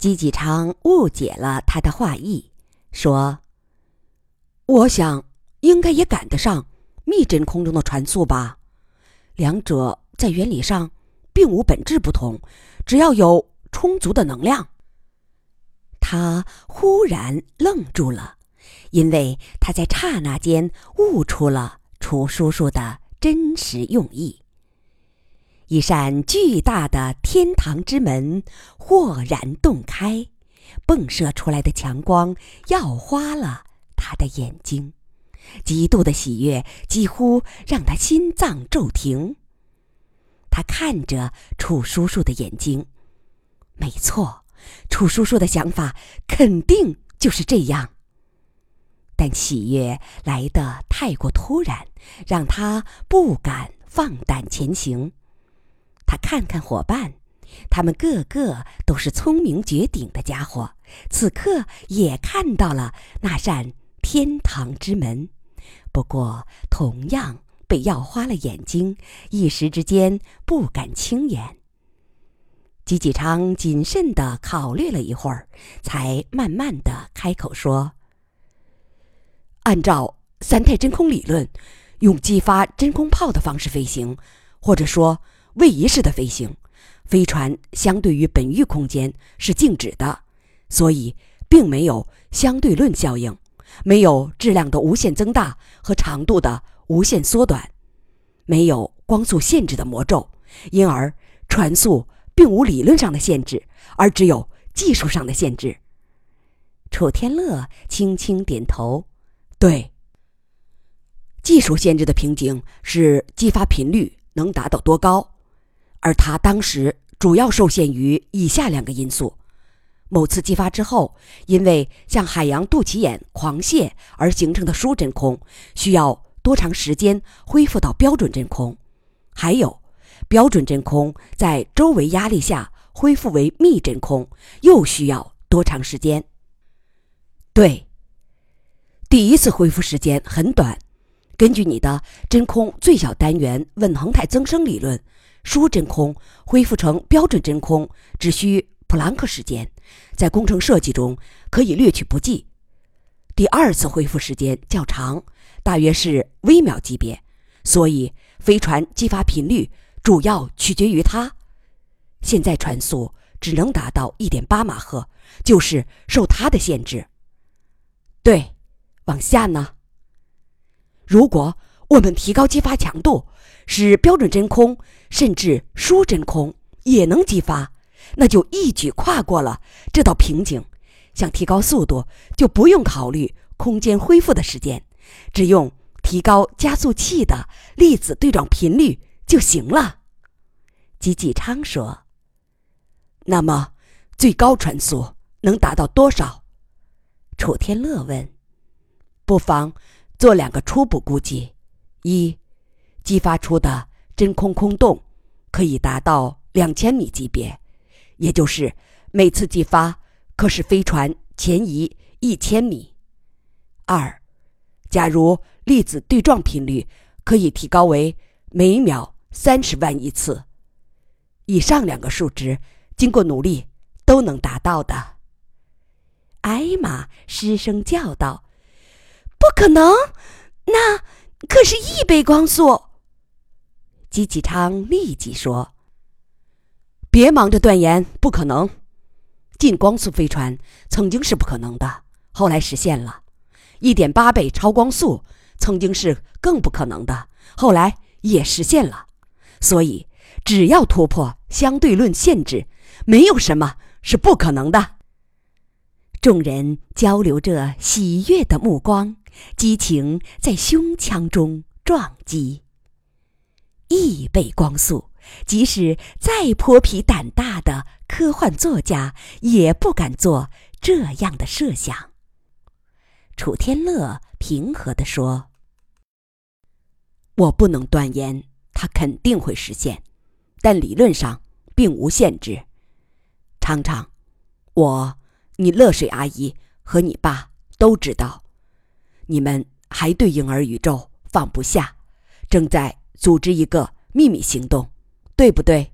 姬继昌误解了他的话意，说：“我想应该也赶得上密真空中的传速吧？两者在原理上并无本质不同，只要有充足的能量。”他忽然愣住了，因为他在刹那间悟出了楚叔叔的真实用意。一扇巨大的天堂之门豁然洞开，迸射出来的强光耀花了他的眼睛，极度的喜悦几乎让他心脏骤停。他看着楚叔叔的眼睛，没错，楚叔叔的想法肯定就是这样。但喜悦来得太过突然，让他不敢放胆前行。他看看伙伴，他们个个都是聪明绝顶的家伙，此刻也看到了那扇天堂之门，不过同样被耀花了眼睛，一时之间不敢轻言。吉吉昌谨慎地考虑了一会儿，才慢慢地开口说：“按照三态真空理论，用激发真空炮的方式飞行，或者说……”位移式的飞行，飞船相对于本域空间是静止的，所以并没有相对论效应，没有质量的无限增大和长度的无限缩短，没有光速限制的魔咒，因而船速并无理论上的限制，而只有技术上的限制。楚天乐轻轻点头，对，技术限制的瓶颈是激发频率能达到多高。而它当时主要受限于以下两个因素：某次激发之后，因为像海洋肚脐眼狂泻而形成的疏真空，需要多长时间恢复到标准真空；还有，标准真空在周围压力下恢复为密真空，又需要多长时间？对，第一次恢复时间很短。根据你的真空最小单元稳恒态增生理论。疏真空恢复成标准真空只需普朗克时间，在工程设计中可以略去不计。第二次恢复时间较长，大约是微秒级别，所以飞船激发频率主要取决于它。现在船速只能达到一点八马赫，就是受它的限制。对，往下呢？如果我们提高激发强度。使标准真空甚至疏真空也能激发，那就一举跨过了这道瓶颈。想提高速度，就不用考虑空间恢复的时间，只用提高加速器的粒子对撞频率就行了。吉继昌说：“那么，最高传速能达到多少？”楚天乐问：“不妨做两个初步估计，一。”激发出的真空空洞可以达到两千米级别，也就是每次激发可使飞船前移一千米。二，假如粒子对撞频率可以提高为每秒三十万亿次，以上两个数值经过努力都能达到的。艾玛失声叫道：“不可能！那可是一倍光速。”吉启昌立即说：“别忙着断言不可能。近光速飞船曾经是不可能的，后来实现了；一点八倍超光速曾经是更不可能的，后来也实现了。所以，只要突破相对论限制，没有什么是不可能的。”众人交流着喜悦的目光，激情在胸腔中撞击。亿倍光速，即使再泼皮胆大的科幻作家也不敢做这样的设想。楚天乐平和地说：“我不能断言它肯定会实现，但理论上并无限制。常常，我、你乐水阿姨和你爸都知道，你们还对婴儿宇宙放不下，正在。”组织一个秘密行动，对不对？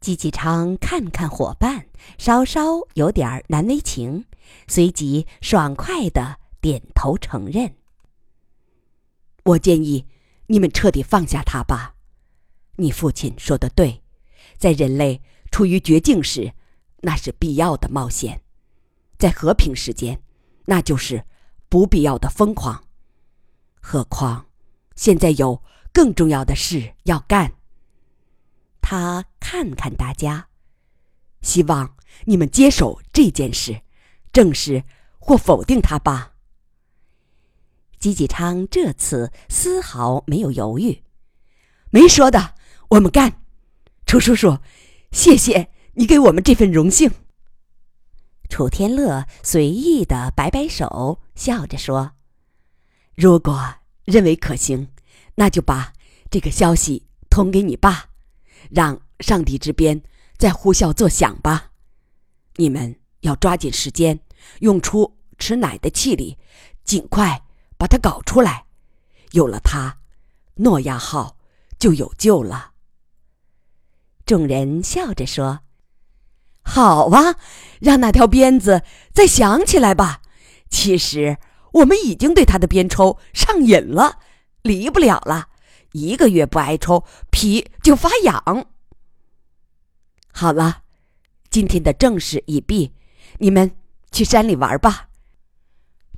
季继昌看看伙伴，稍稍有点难为情，随即爽快的点头承认。我建议你们彻底放下他吧。你父亲说的对，在人类处于绝境时，那是必要的冒险；在和平时间，那就是不必要的疯狂。何况，现在有更重要的事要干。他看看大家，希望你们接手这件事，正视或否定他吧。吉吉昌这次丝毫没有犹豫，没说的，我们干。楚叔叔，谢谢你给我们这份荣幸。楚天乐随意的摆摆手，笑着说：“如果认为可行，那就把这个消息通给你爸。”让上帝之鞭在呼啸作响吧！你们要抓紧时间，用出吃奶的气力，尽快把它搞出来。有了它，诺亚号就有救了。众人笑着说：“好啊，让那条鞭子再响起来吧。其实我们已经对它的鞭抽上瘾了，离不了了。”一个月不挨抽，皮就发痒。好了，今天的正事已毕，你们去山里玩吧。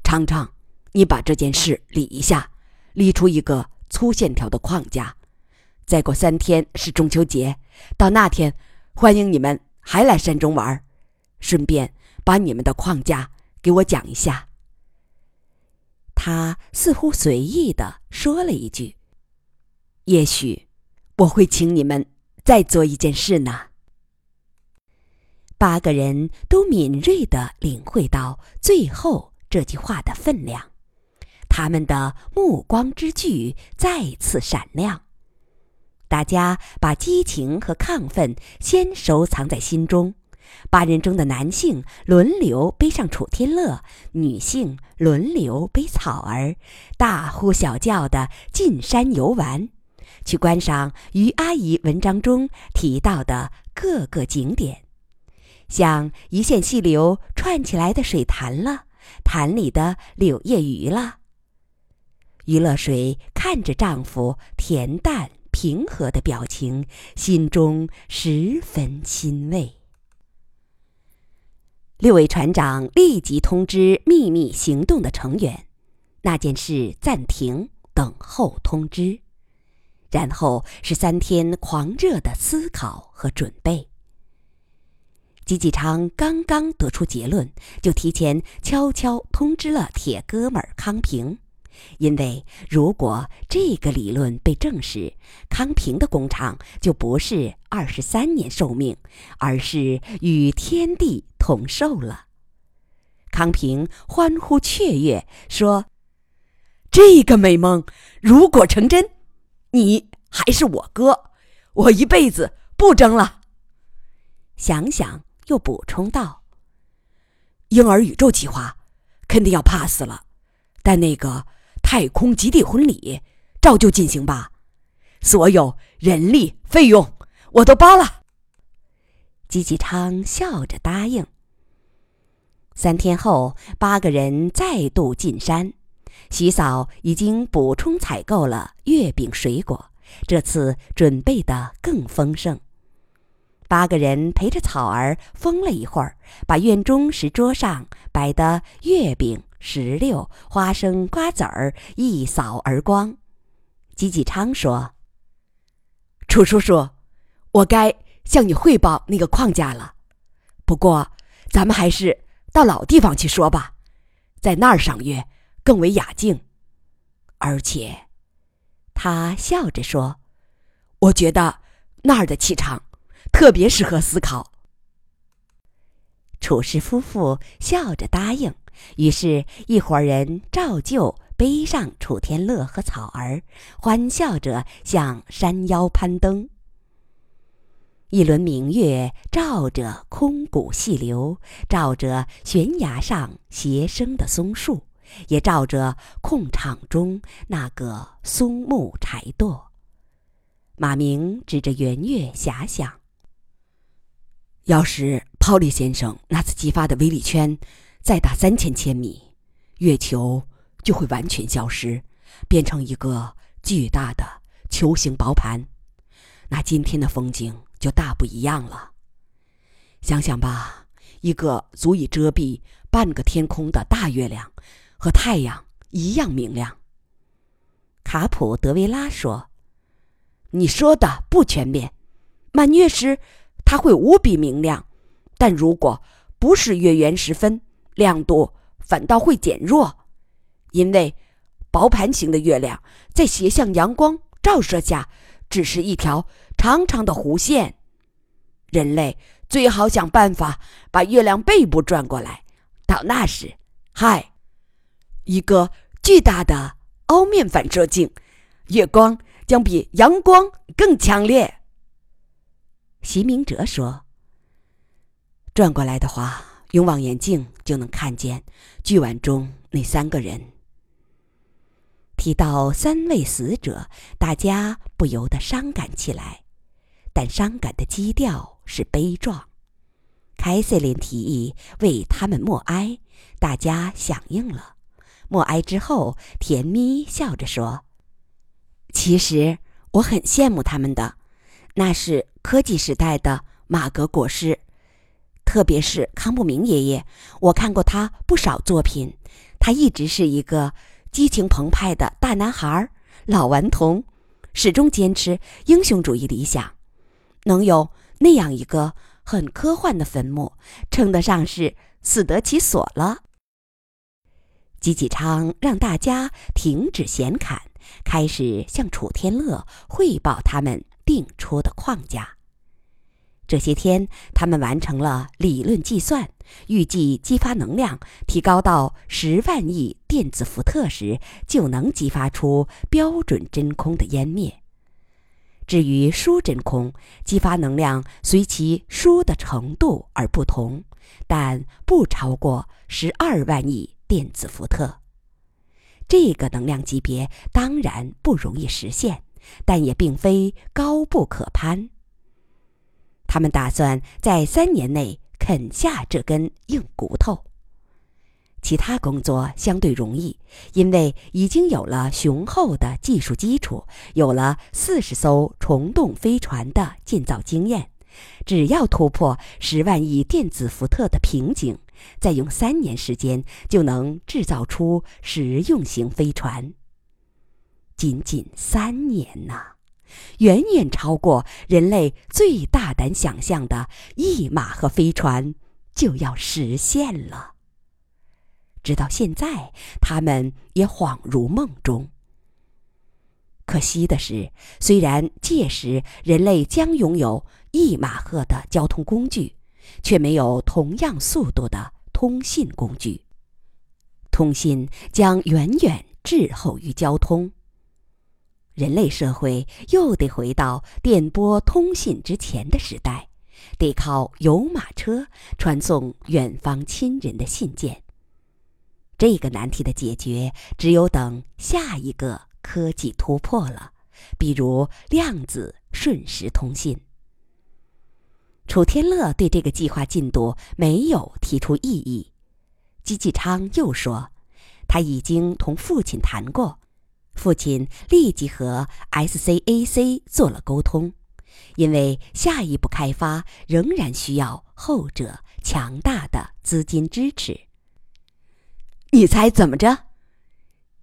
昌昌，你把这件事理一下，理出一个粗线条的框架。再过三天是中秋节，到那天欢迎你们还来山中玩，顺便把你们的框架给我讲一下。他似乎随意的说了一句。也许我会请你们再做一件事呢。八个人都敏锐的领会到最后这句话的分量，他们的目光之炬再次闪亮。大家把激情和亢奋先收藏在心中。八人中的男性轮流背上楚天乐，女性轮流背草儿，大呼小叫的进山游玩。去观赏于阿姨文章中提到的各个景点，像一线细流串起来的水潭了，潭里的柳叶鱼了。于乐水看着丈夫恬淡平和的表情，心中十分欣慰。六位船长立即通知秘密行动的成员，那件事暂停，等候通知。然后是三天狂热的思考和准备。吉吉昌刚刚得出结论，就提前悄悄通知了铁哥们康平，因为如果这个理论被证实，康平的工厂就不是二十三年寿命，而是与天地同寿了。康平欢呼雀跃，说：“这个美梦如果成真。”你还是我哥，我一辈子不争了。想想又补充道：“婴儿宇宙计划肯定要 pass 了，但那个太空极地婚礼照旧进行吧，所有人力费用我都包了。”吉吉昌笑着答应。三天后，八个人再度进山。徐嫂已经补充采购了月饼水果，这次准备的更丰盛。八个人陪着草儿疯了一会儿，把院中石桌上摆的月饼、石榴、花生、瓜子儿一扫而光。吉吉昌说：“楚叔叔，我该向你汇报那个框架了。不过，咱们还是到老地方去说吧，在那儿赏月。”更为雅静，而且，他笑着说：“我觉得那儿的气场特别适合思考。”楚氏夫妇笑着答应，于是，一伙人照旧背上楚天乐和草儿，欢笑着向山腰攀登。一轮明月照着空谷细流，照着悬崖上斜生的松树。也照着空场中那个松木柴垛。马明指着圆月遐想：“要是泡利先生那次激发的威力圈再大三千千米，月球就会完全消失，变成一个巨大的球形薄盘，那今天的风景就大不一样了。想想吧，一个足以遮蔽半个天空的大月亮，和太阳一样明亮。卡普德维拉说：“你说的不全面。满月时，它会无比明亮；但如果不是月圆时分，亮度反倒会减弱，因为薄盘形的月亮在斜向阳光照射下，只是一条长长的弧线。人类最好想办法把月亮背部转过来，到那时，嗨，一个巨大的。”凹面反射镜，月光将比阳光更强烈。席明哲说：“转过来的话，用望远镜就能看见巨碗中那三个人。”提到三位死者，大家不由得伤感起来，但伤感的基调是悲壮。凯瑟琳提议为他们默哀，大家响应了。默哀之后，甜咪笑着说：“其实我很羡慕他们的，那是科技时代的马格国师，特别是康不明爷爷。我看过他不少作品，他一直是一个激情澎湃的大男孩，老顽童，始终坚持英雄主义理想。能有那样一个很科幻的坟墓，称得上是死得其所了。”吉吉昌让大家停止闲侃，开始向楚天乐汇报他们定出的框架。这些天，他们完成了理论计算，预计激发能量提高到十万亿电子伏特时，就能激发出标准真空的湮灭。至于疏真空，激发能量随其疏的程度而不同，但不超过十二万亿。电子伏特，这个能量级别当然不容易实现，但也并非高不可攀。他们打算在三年内啃下这根硬骨头。其他工作相对容易，因为已经有了雄厚的技术基础，有了四十艘虫洞飞船的建造经验。只要突破十万亿电子伏特的瓶颈。再用三年时间就能制造出实用型飞船。仅仅三年呐，远远超过人类最大胆想象的一马赫飞船就要实现了。直到现在，他们也恍如梦中。可惜的是，虽然届时人类将拥有一马赫的交通工具。却没有同样速度的通信工具，通信将远远滞后于交通。人类社会又得回到电波通信之前的时代，得靠有马车传送远方亲人的信件。这个难题的解决，只有等下一个科技突破了，比如量子瞬时通信。楚天乐对这个计划进度没有提出异议，姬继昌又说，他已经同父亲谈过，父亲立即和 SCAC 做了沟通，因为下一步开发仍然需要后者强大的资金支持。你猜怎么着？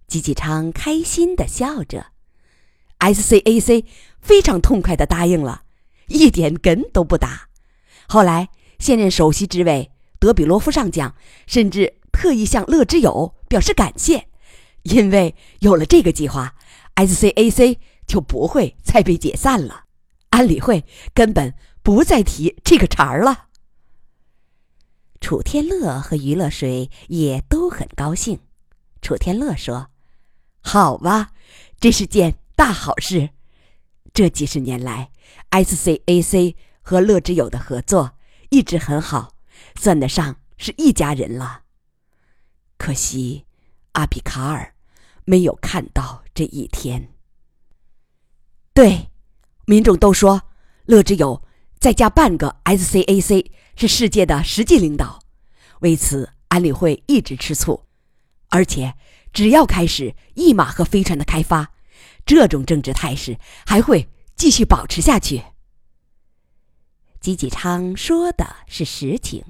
吉吉昌开心地笑着，SCAC 非常痛快地答应了，一点梗都不打。后来，现任首席执委德比罗夫上将甚至特意向乐之友表示感谢，因为有了这个计划，SCAC 就不会再被解散了，安理会根本不再提这个茬儿了。楚天乐和余乐水也都很高兴。楚天乐说：“好吧，这是件大好事。这几十年来，SCAC。”和乐之友的合作一直很好，算得上是一家人了。可惜阿比卡尔没有看到这一天。对，民众都说乐之友再加半个 SCAC 是世界的实际领导。为此，安理会一直吃醋，而且只要开始一马赫飞船的开发，这种政治态势还会继续保持下去。吉吉昌说的是实情，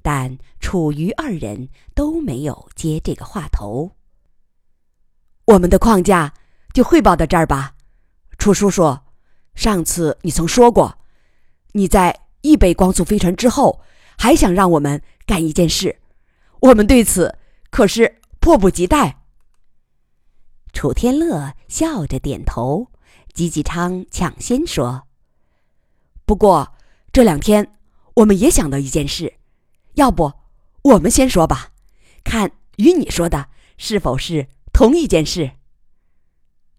但楚瑜二人都没有接这个话头。我们的框架就汇报到这儿吧，楚叔叔。上次你曾说过，你在易北光速飞船之后，还想让我们干一件事，我们对此可是迫不及待。楚天乐笑着点头，吉吉昌抢先说：“不过。”这两天，我们也想到一件事，要不我们先说吧，看与你说的是否是同一件事。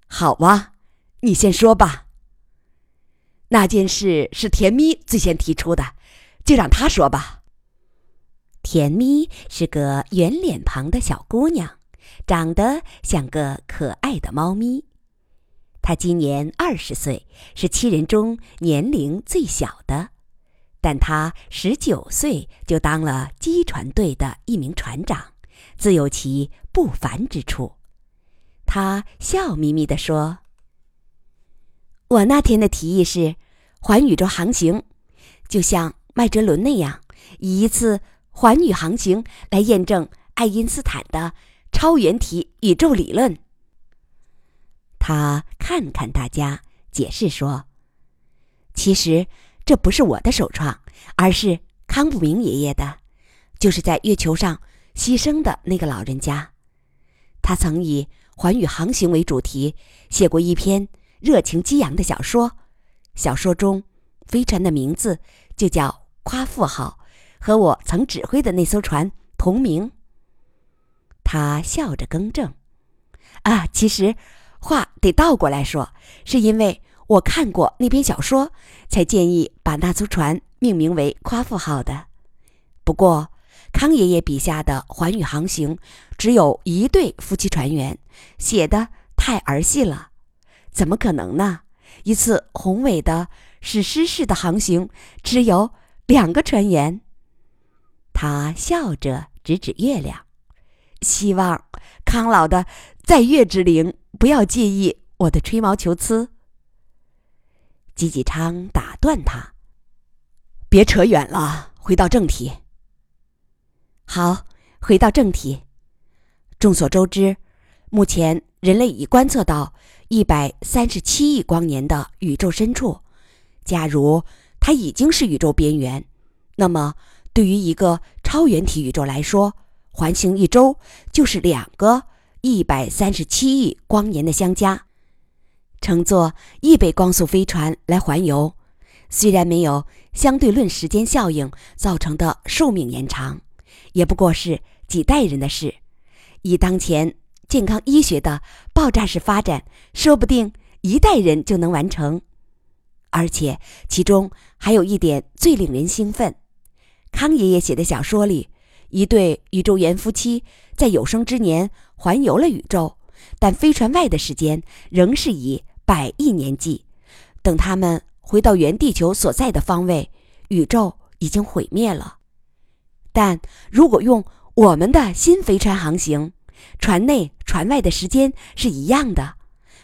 好啊，你先说吧。那件事是甜咪最先提出的，就让他说吧。甜咪是个圆脸庞的小姑娘，长得像个可爱的猫咪。她今年二十岁，是七人中年龄最小的。但她十九岁就当了机船队的一名船长，自有其不凡之处。他笑眯眯地说：“我那天的提议是环宇宙航行，就像麦哲伦那样，以一次环宇航行来验证爱因斯坦的超圆体宇宙理论。”他看看大家，解释说：“其实。”这不是我的首创，而是康不明爷爷的，就是在月球上牺牲的那个老人家。他曾以环宇航行为主题写过一篇热情激昂的小说，小说中飞船的名字就叫夸父号，和我曾指挥的那艘船同名。他笑着更正：“啊，其实话得倒过来说，是因为。”我看过那篇小说，才建议把那艘船命名为“夸父号”的。不过，康爷爷笔下的环宇航行只有一对夫妻船员，写的太儿戏了，怎么可能呢？一次宏伟的史诗式的航行，只有两个船员。他笑着指指月亮，希望康老的在月之灵不要介意我的吹毛求疵。吉吉昌打断他：“别扯远了，回到正题。”好，回到正题。众所周知，目前人类已观测到一百三十七亿光年的宇宙深处。假如它已经是宇宙边缘，那么对于一个超圆体宇宙来说，环行一周就是两个一百三十七亿光年的相加。乘坐易北光速飞船来环游，虽然没有相对论时间效应造成的寿命延长，也不过是几代人的事。以当前健康医学的爆炸式发展，说不定一代人就能完成。而且其中还有一点最令人兴奋：康爷爷写的小说里，一对宇宙员夫妻在有生之年环游了宇宙，但飞船外的时间仍是以。百亿年计，等他们回到原地球所在的方位，宇宙已经毁灭了。但如果用我们的新飞船航行，船内船外的时间是一样的。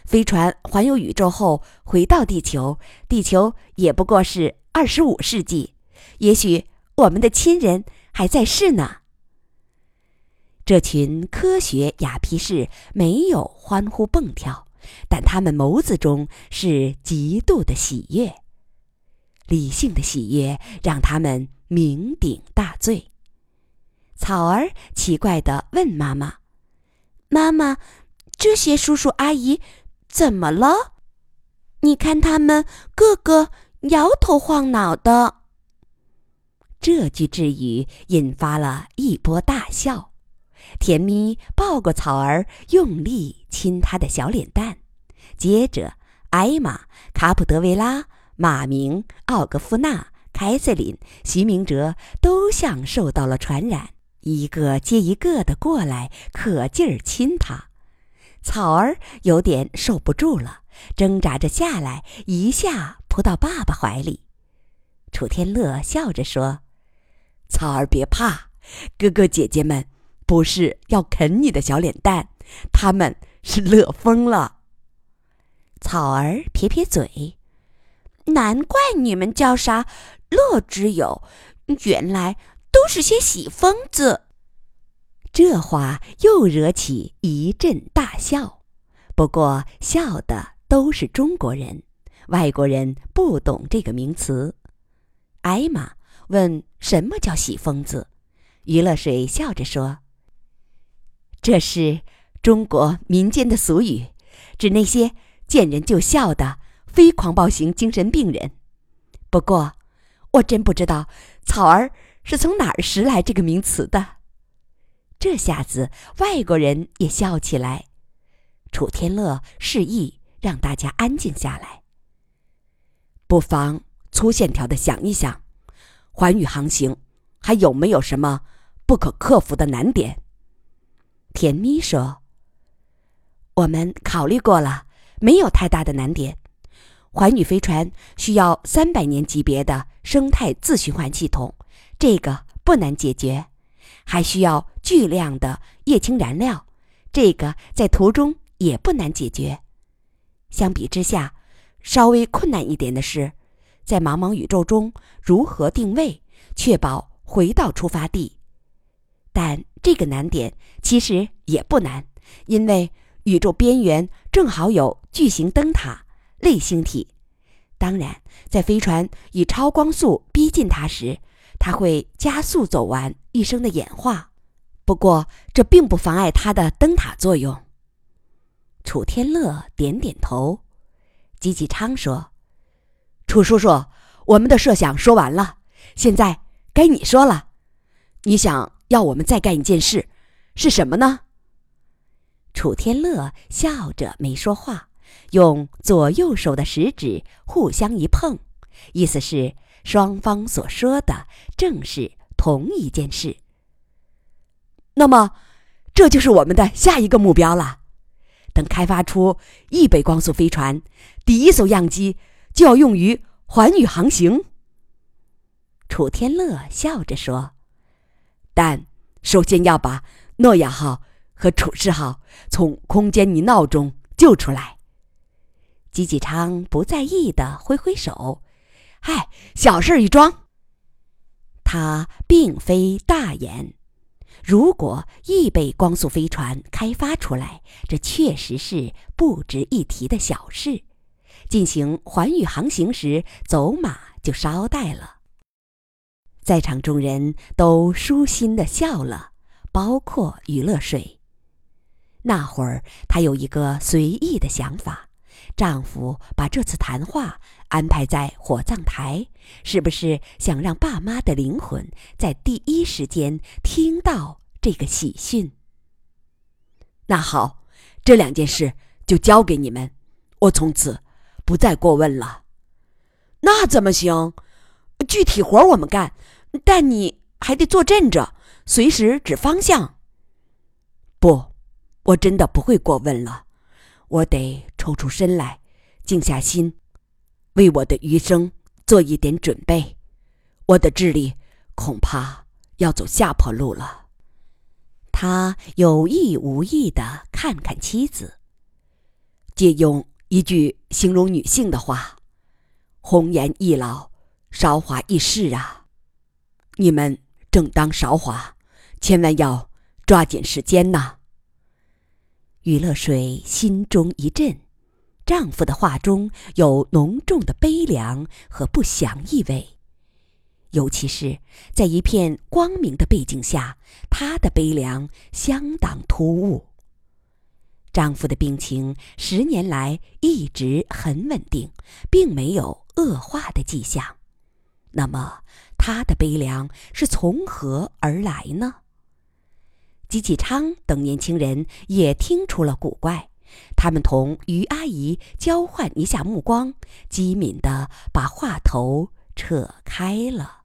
飞船环游宇宙后回到地球，地球也不过是二十五世纪。也许我们的亲人还在世呢。这群科学雅皮士没有欢呼蹦跳。但他们眸子中是极度的喜悦，理性的喜悦让他们酩酊大醉。草儿奇怪地问妈妈：“妈妈，这些叔叔阿姨怎么了？你看他们个个摇头晃脑的。”这句智语引发了一波大笑。甜咪抱过草儿，用力亲她的小脸蛋。接着，艾玛、卡普德维拉、马明、奥格夫纳、凯瑟琳、徐明哲都像受到了传染，一个接一个的过来，可劲儿亲他。草儿有点受不住了，挣扎着下来，一下扑到爸爸怀里。楚天乐笑着说：“草儿别怕，哥哥姐姐们不是要啃你的小脸蛋，他们是乐疯了。”草儿撇撇嘴：“难怪你们叫啥乐之友，原来都是些喜疯子。”这话又惹起一阵大笑，不过笑的都是中国人，外国人不懂这个名词。艾玛问：“什么叫喜疯子？”余乐水笑着说：“这是中国民间的俗语，指那些见人就笑的非狂暴型精神病人。不过，我真不知道草儿是从哪儿拾来这个名词的。”这下子，外国人也笑起来。楚天乐示意让大家安静下来，不妨粗线条的想一想，环宇航行还有没有什么不可克服的难点？甜咪说：“我们考虑过了，没有太大的难点。环宇飞船需要三百年级别的生态自循环系统，这个不难解决。”还需要巨量的液氢燃料，这个在途中也不难解决。相比之下，稍微困难一点的是，在茫茫宇宙中如何定位，确保回到出发地。但这个难点其实也不难，因为宇宙边缘正好有巨型灯塔类星体。当然，在飞船以超光速逼近它时，它会加速走完一生的演化，不过这并不妨碍它的灯塔作用。楚天乐点点头，吉吉昌说：“楚叔叔，我们的设想说完了，现在该你说了。你想要我们再干一件事，是什么呢？”楚天乐笑着没说话，用左右手的食指互相一碰，意思是。双方所说的正是同一件事。那么，这就是我们的下一个目标了。等开发出易倍光速飞船，第一艘样机就要用于环宇航行。楚天乐笑着说：“但首先要把诺亚号和楚世号从空间泥淖中救出来。”吉吉昌不在意的挥挥手。嗨，小事一桩。他并非大言。如果易倍光速飞船开发出来，这确实是不值一提的小事。进行环宇航行时，走马就捎带了。在场众人都舒心的笑了，包括余乐水。那会儿，他有一个随意的想法。丈夫把这次谈话安排在火葬台，是不是想让爸妈的灵魂在第一时间听到这个喜讯？那好，这两件事就交给你们，我从此不再过问了。那怎么行？具体活我们干，但你还得坐镇着，随时指方向。不，我真的不会过问了。我得抽出身来，静下心，为我的余生做一点准备。我的智力恐怕要走下坡路了。他有意无意的看看妻子，借用一句形容女性的话：“红颜易老，韶华易逝啊！你们正当韶华，千万要抓紧时间呐！”余乐水心中一震，丈夫的话中有浓重的悲凉和不祥意味，尤其是在一片光明的背景下，她的悲凉相当突兀。丈夫的病情十年来一直很稳定，并没有恶化的迹象，那么她的悲凉是从何而来呢？吉启昌等年轻人也听出了古怪，他们同于阿姨交换一下目光，机敏地把话头扯开了。